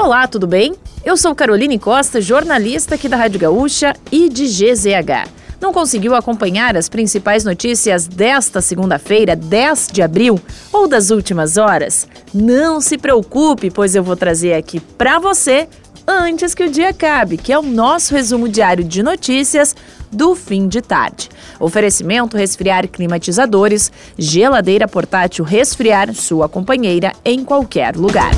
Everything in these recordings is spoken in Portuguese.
Olá, tudo bem? Eu sou Caroline Costa, jornalista aqui da Rádio Gaúcha e de GZH. Não conseguiu acompanhar as principais notícias desta segunda-feira, 10 de abril, ou das últimas horas? Não se preocupe, pois eu vou trazer aqui para você antes que o dia acabe, que é o nosso resumo diário de notícias do fim de tarde. Oferecimento resfriar climatizadores, geladeira portátil resfriar sua companheira em qualquer lugar.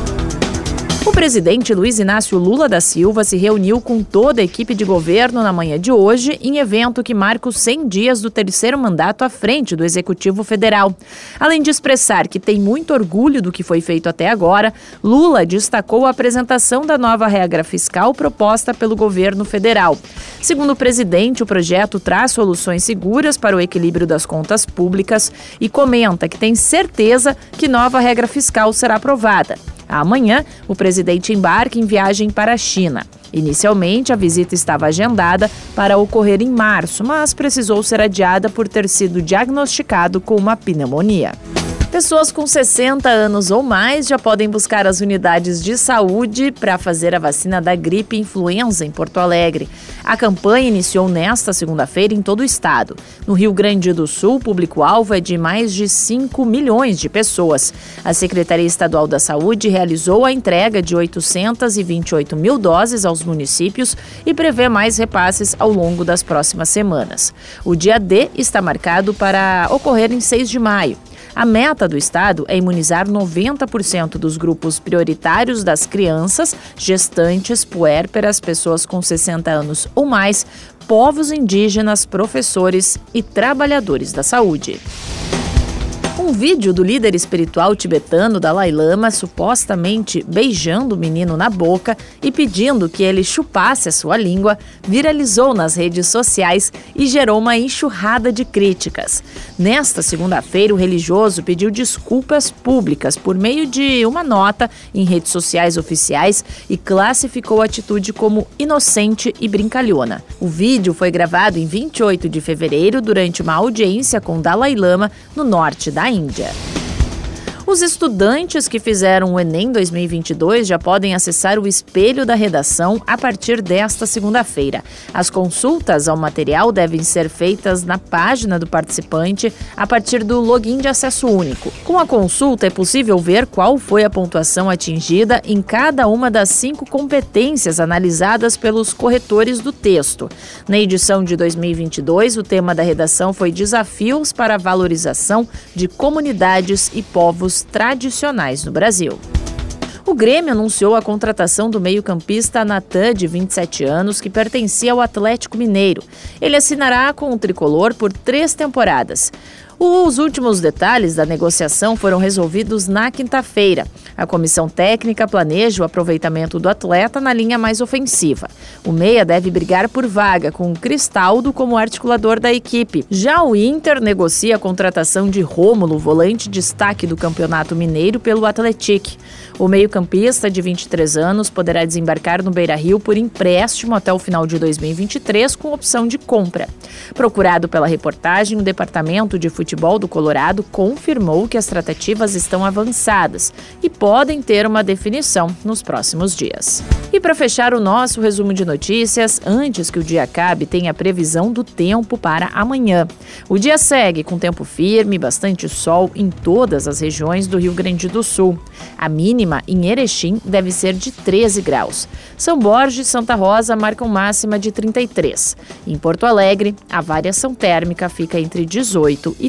O presidente Luiz Inácio Lula da Silva se reuniu com toda a equipe de governo na manhã de hoje em evento que marca os 100 dias do terceiro mandato à frente do Executivo Federal. Além de expressar que tem muito orgulho do que foi feito até agora, Lula destacou a apresentação da nova regra fiscal proposta pelo governo federal. Segundo o presidente, o projeto traz soluções seguras para o equilíbrio das contas públicas e comenta que tem certeza que nova regra fiscal será aprovada. Amanhã, o presidente embarca em viagem para a China. Inicialmente, a visita estava agendada para ocorrer em março, mas precisou ser adiada por ter sido diagnosticado com uma pneumonia. Pessoas com 60 anos ou mais já podem buscar as unidades de saúde para fazer a vacina da gripe influenza em Porto Alegre. A campanha iniciou nesta segunda-feira em todo o estado. No Rio Grande do Sul, o público-alvo é de mais de 5 milhões de pessoas. A Secretaria Estadual da Saúde realizou a entrega de 828 mil doses aos municípios e prevê mais repasses ao longo das próximas semanas. O dia D está marcado para ocorrer em 6 de maio. A meta do Estado é imunizar 90% dos grupos prioritários das crianças, gestantes, puérperas, pessoas com 60 anos ou mais, povos indígenas, professores e trabalhadores da saúde. Um vídeo do líder espiritual tibetano Dalai Lama supostamente beijando o menino na boca e pedindo que ele chupasse a sua língua viralizou nas redes sociais e gerou uma enxurrada de críticas. Nesta segunda-feira, o religioso pediu desculpas públicas por meio de uma nota em redes sociais oficiais e classificou a atitude como inocente e brincalhona. O vídeo foi gravado em 28 de fevereiro durante uma audiência com Dalai Lama no norte da mind. Os estudantes que fizeram o Enem 2022 já podem acessar o espelho da redação a partir desta segunda-feira. As consultas ao material devem ser feitas na página do participante a partir do login de acesso único. Com a consulta é possível ver qual foi a pontuação atingida em cada uma das cinco competências analisadas pelos corretores do texto. Na edição de 2022, o tema da redação foi Desafios para a Valorização de Comunidades e Povos tradicionais no Brasil. O Grêmio anunciou a contratação do meio-campista Natan, de 27 anos, que pertencia ao Atlético Mineiro. Ele assinará com o tricolor por três temporadas. Os últimos detalhes da negociação foram resolvidos na quinta-feira. A comissão técnica planeja o aproveitamento do atleta na linha mais ofensiva. O Meia deve brigar por vaga, com o Cristaldo como articulador da equipe. Já o Inter negocia a contratação de Rômulo, volante destaque do Campeonato Mineiro, pelo Atletic. O meio-campista de 23 anos poderá desembarcar no Beira Rio por empréstimo até o final de 2023, com opção de compra. Procurado pela reportagem, o Departamento de Futebol Futebol do Colorado confirmou que as tratativas estão avançadas e podem ter uma definição nos próximos dias. E para fechar o nosso resumo de notícias, antes que o dia acabe, tem a previsão do tempo para amanhã. O dia segue com tempo firme, bastante sol em todas as regiões do Rio Grande do Sul. A mínima em Erechim deve ser de 13 graus. São Borges e Santa Rosa marcam máxima de 33. Em Porto Alegre, a variação térmica fica entre 18 e